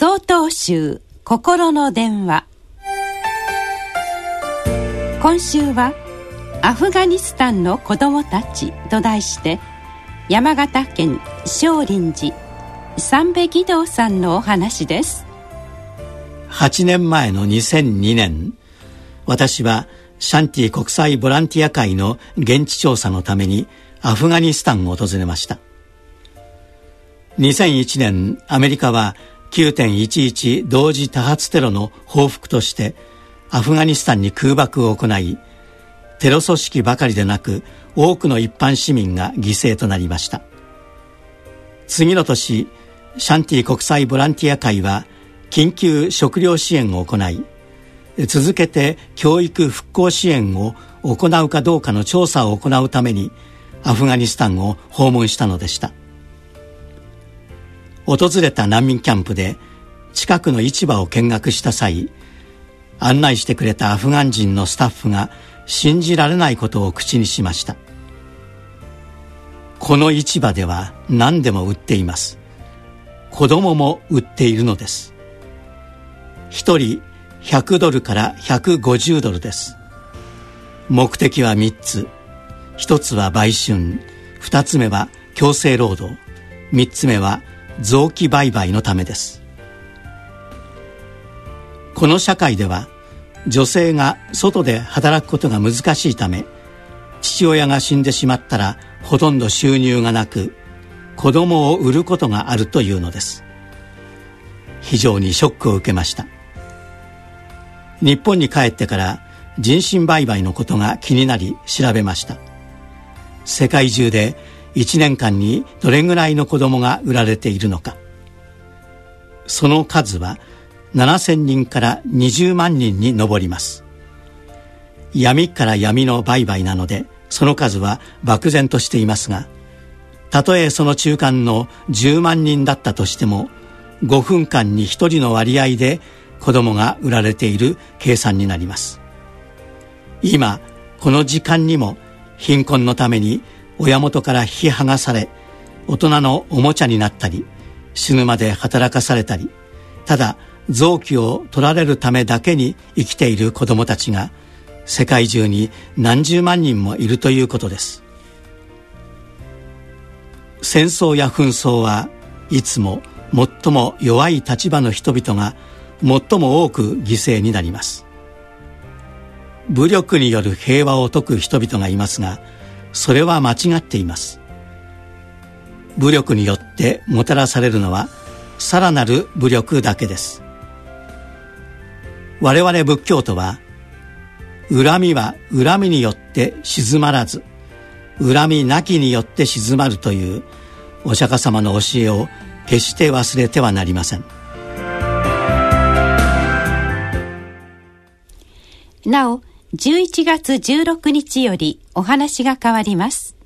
総統集心の電話。今週は「アフガニスタンの子供たち」と題して山形県少林寺三部義堂さんのお話です。8年前の2002年私はシャンティ国際ボランティア会の現地調査のためにアフガニスタンを訪れました。2001年アメリカは9.11同時多発テロの報復としてアフガニスタンに空爆を行いテロ組織ばかりでなく多くの一般市民が犠牲となりました。次の年シャンティ国際ボランティア会は緊急食料支援を行い続けて教育復興支援を行うかどうかの調査を行うためにアフガニスタンを訪問したのでした。訪れた難民キャンプで近くの市場を見学した際案内してくれたアフガン人のスタッフが信じられないことを口にしました。この市場では何でも売っています。子供も売っているのです。一人100ドルから150ドルです。目的は3つ。一つは売春。二つ目は強制労働。三つ目は臓器売買のためです。この社会では女性が外で働くことが難しいため父親が死んでしまったらほとんど収入がなく子供を売ることがあるというのです。非常にショックを受けました。日本に帰ってから人身売買のことが気になり調べました。世界中で1年間にどれぐらいの子供が売られているのか。その数は7000人から20万人に上ります。闇から闇の売買なのでその数は漠然としていますがたとえその中間の10万人だったとしても5分間に1人の割合で子供が売られている計算になります。今この時間にも貧困のために親元から引き剥がされ大人のおもちゃになったり死ぬまで働かされたりただ臓器を取られるためだけに生きている子供たちが世界中に何十万人もいるということです。戦争や紛争はいつも最も弱い立場の人々が最も多く犠牲になります。武力による平和を説く人々がいますがそれは間違っています。武力によってもたらされるのはさらなる武力だけです。我々仏教徒は恨みは恨みによって静まらず恨みなきによって静まるというお釈迦様の教えを決して忘れてはなりません。なお11月16日よりお話が変わります。